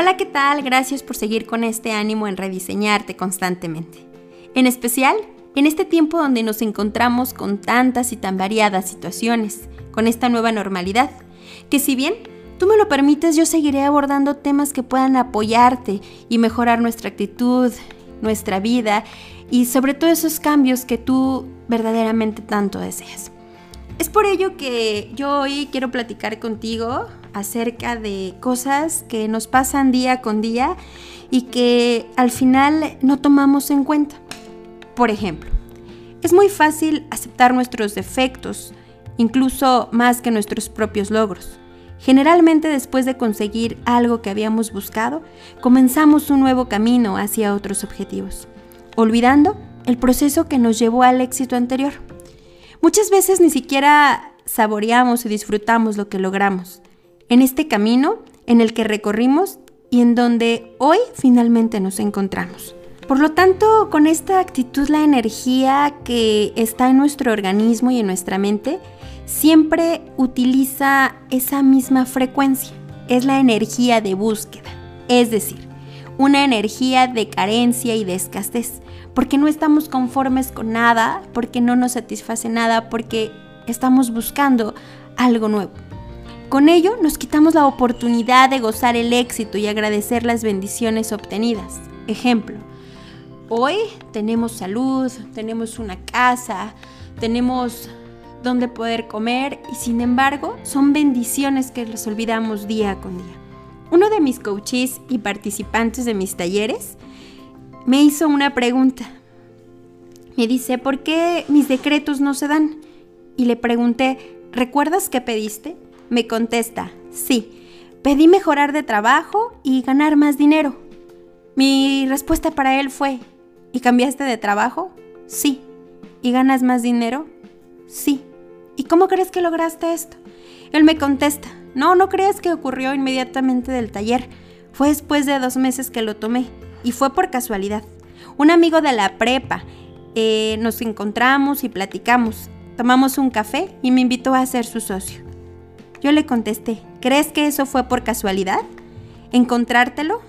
Hola, ¿qué tal? Gracias por seguir con este ánimo en rediseñarte constantemente. En especial, en este tiempo donde nos encontramos con tantas y tan variadas situaciones, con esta nueva normalidad, que si bien tú me lo permites, yo seguiré abordando temas que puedan apoyarte y mejorar nuestra actitud, nuestra vida y sobre todo esos cambios que tú verdaderamente tanto deseas. Es por ello que yo hoy quiero platicar contigo acerca de cosas que nos pasan día con día y que al final no tomamos en cuenta. Por ejemplo, es muy fácil aceptar nuestros defectos, incluso más que nuestros propios logros. Generalmente después de conseguir algo que habíamos buscado, comenzamos un nuevo camino hacia otros objetivos, olvidando el proceso que nos llevó al éxito anterior. Muchas veces ni siquiera saboreamos y disfrutamos lo que logramos en este camino en el que recorrimos y en donde hoy finalmente nos encontramos. Por lo tanto, con esta actitud la energía que está en nuestro organismo y en nuestra mente siempre utiliza esa misma frecuencia. Es la energía de búsqueda, es decir, una energía de carencia y de escasez, porque no estamos conformes con nada, porque no nos satisface nada, porque estamos buscando algo nuevo. Con ello nos quitamos la oportunidad de gozar el éxito y agradecer las bendiciones obtenidas. Ejemplo, hoy tenemos salud, tenemos una casa, tenemos donde poder comer y sin embargo son bendiciones que les olvidamos día con día. Uno de mis coaches y participantes de mis talleres me hizo una pregunta. Me dice, ¿por qué mis decretos no se dan? Y le pregunté, ¿recuerdas qué pediste? Me contesta, sí, pedí mejorar de trabajo y ganar más dinero. Mi respuesta para él fue, ¿y cambiaste de trabajo? Sí. ¿Y ganas más dinero? Sí. ¿Y cómo crees que lograste esto? Él me contesta, no, no creas que ocurrió inmediatamente del taller. Fue después de dos meses que lo tomé y fue por casualidad. Un amigo de la prepa, eh, nos encontramos y platicamos. Tomamos un café y me invitó a ser su socio. Yo le contesté, ¿crees que eso fue por casualidad? ¿Encontrártelo?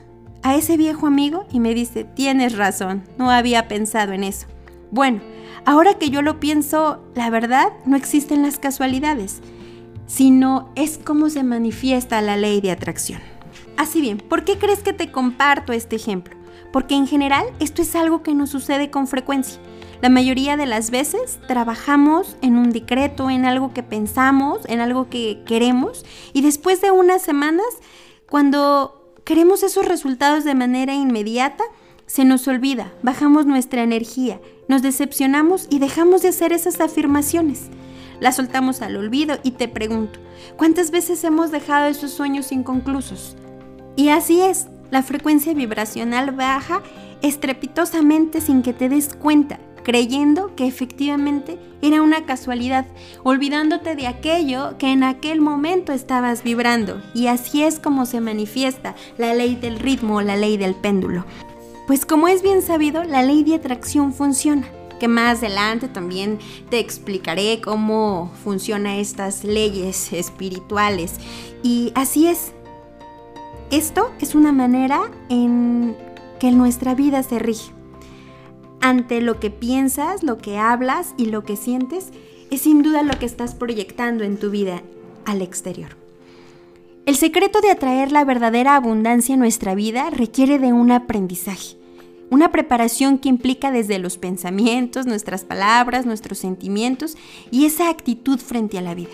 A ese viejo amigo y me dice, tienes razón, no había pensado en eso. Bueno, ahora que yo lo pienso, la verdad, no existen las casualidades, sino es como se manifiesta la ley de atracción. Así bien, ¿por qué crees que te comparto este ejemplo? Porque en general esto es algo que nos sucede con frecuencia. La mayoría de las veces trabajamos en un decreto, en algo que pensamos, en algo que queremos y después de unas semanas, cuando queremos esos resultados de manera inmediata, se nos olvida, bajamos nuestra energía, nos decepcionamos y dejamos de hacer esas afirmaciones. Las soltamos al olvido y te pregunto, ¿cuántas veces hemos dejado esos sueños inconclusos? Y así es, la frecuencia vibracional baja estrepitosamente sin que te des cuenta creyendo que efectivamente era una casualidad, olvidándote de aquello que en aquel momento estabas vibrando. Y así es como se manifiesta la ley del ritmo, la ley del péndulo. Pues como es bien sabido, la ley de atracción funciona que más adelante también te explicaré cómo funcionan estas leyes espirituales. Y así es. Esto es una manera en que nuestra vida se rige ante lo que piensas, lo que hablas y lo que sientes, es sin duda lo que estás proyectando en tu vida al exterior. El secreto de atraer la verdadera abundancia en nuestra vida requiere de un aprendizaje, una preparación que implica desde los pensamientos, nuestras palabras, nuestros sentimientos y esa actitud frente a la vida.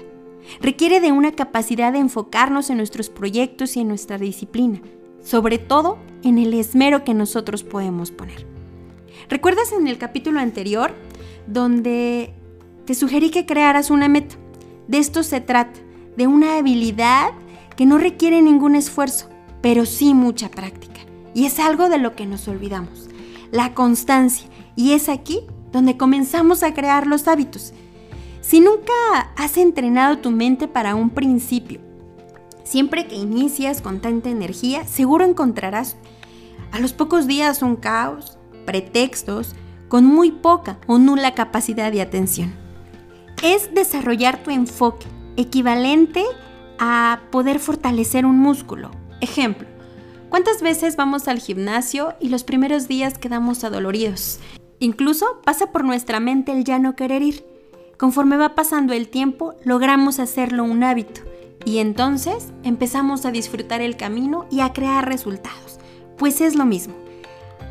Requiere de una capacidad de enfocarnos en nuestros proyectos y en nuestra disciplina, sobre todo en el esmero que nosotros podemos poner. ¿Recuerdas en el capítulo anterior donde te sugerí que crearas una meta? De esto se trata, de una habilidad que no requiere ningún esfuerzo, pero sí mucha práctica. Y es algo de lo que nos olvidamos, la constancia. Y es aquí donde comenzamos a crear los hábitos. Si nunca has entrenado tu mente para un principio, siempre que inicias con tanta energía, seguro encontrarás a los pocos días un caos, pretextos, con muy poca o nula capacidad de atención. Es desarrollar tu enfoque, equivalente a poder fortalecer un músculo. Ejemplo, ¿Cuántas veces vamos al gimnasio y los primeros días quedamos adoloridos? Incluso pasa por nuestra mente el ya no querer ir. Conforme va pasando el tiempo, logramos hacerlo un hábito y entonces empezamos a disfrutar el camino y a crear resultados. Pues es lo mismo.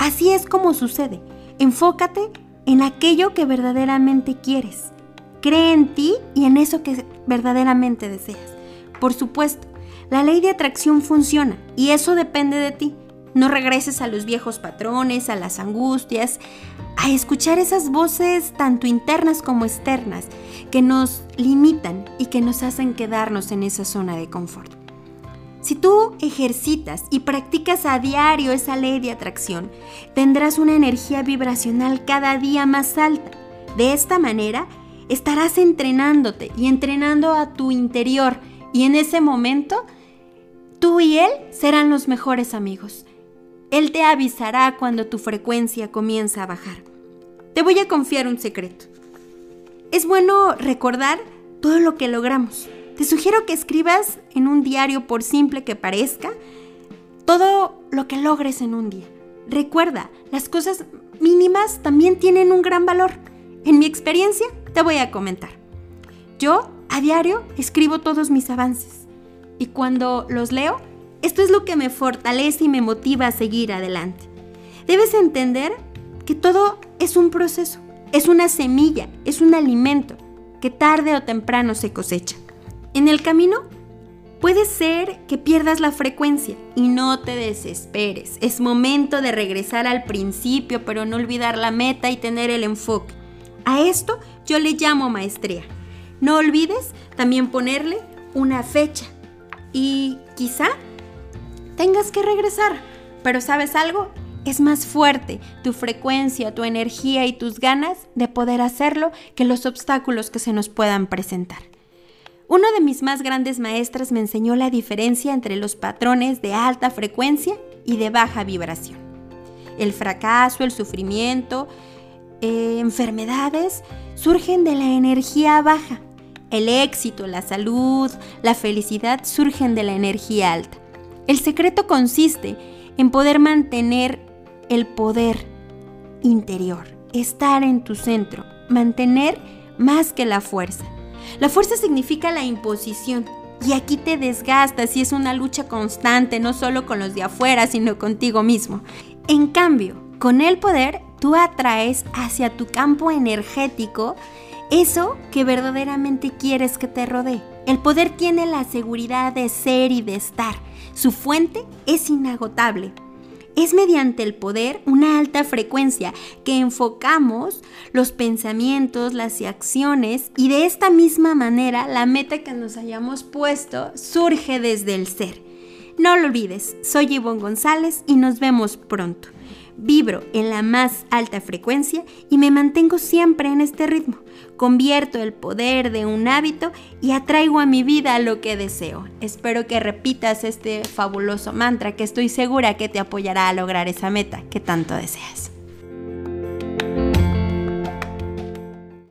Así es como sucede. Enfócate en aquello que verdaderamente quieres. Cree en ti y en eso que verdaderamente deseas. Por supuesto, la ley de atracción funciona y eso depende de ti. No regreses a los viejos patrones, a las angustias, a escuchar esas voces tanto internas como externas que nos limitan y que nos hacen quedarnos en esa zona de confort. Si tú ejercitas y practicas a diario esa ley de atracción, tendrás una energía vibracional cada día más alta. De esta manera, estarás entrenándote y entrenando a tu interior y en ese momento tú y él serán los mejores amigos. Él te avisará cuando tu frecuencia comienza a bajar. Te voy a confiar un secreto. Es bueno recordar todo lo que logramos. Te sugiero que escribas en un diario, por simple que parezca, todo lo que logres en un día. Recuerda, las cosas mínimas también tienen un gran valor. En mi experiencia, te voy a comentar. Yo a diario escribo todos mis avances y cuando los leo, esto es lo que me fortalece y me motiva a seguir adelante. Debes entender que todo es un proceso, es una semilla, es un alimento que tarde o temprano se cosecha. En el camino puede ser que pierdas la frecuencia y no te desesperes. Es momento de regresar al principio, pero no olvidar la meta y tener el enfoque. A esto yo le llamo maestría. No olvides también ponerle una fecha y quizá tengas que regresar. Pero ¿sabes algo? Es más fuerte tu frecuencia, tu energía y tus ganas de poder hacerlo que los obstáculos que se nos puedan presentar. Uno de mis más grandes maestras me enseñó la diferencia entre los patrones de alta frecuencia y de baja vibración. El fracaso, el sufrimiento, eh, enfermedades surgen de la energía baja el éxito, la salud, la felicidad surgen de la energía alta. El secreto consiste en poder mantener el poder interior, estar en tu centro, mantener más que la fuerza. La fuerza significa la imposición y aquí te desgastas y es una lucha constante, no solo con los de afuera, sino contigo mismo. En cambio, con el poder, tú atraes hacia tu campo energético eso que verdaderamente quieres que te rodee. El poder tiene la seguridad de ser y de estar. Su fuente es inagotable. Es mediante el poder una alta frecuencia que enfocamos los pensamientos, las acciones y de esta misma manera la meta que nos hayamos puesto surge desde el ser. No lo olvides, soy Ivonne González y nos vemos pronto. Vibro en la más alta frecuencia y me mantengo siempre en este ritmo. Convierto el poder de un hábito y atraigo a mi vida lo que deseo. Espero que repitas este fabuloso mantra que estoy segura que te apoyará a lograr esa meta que tanto deseas.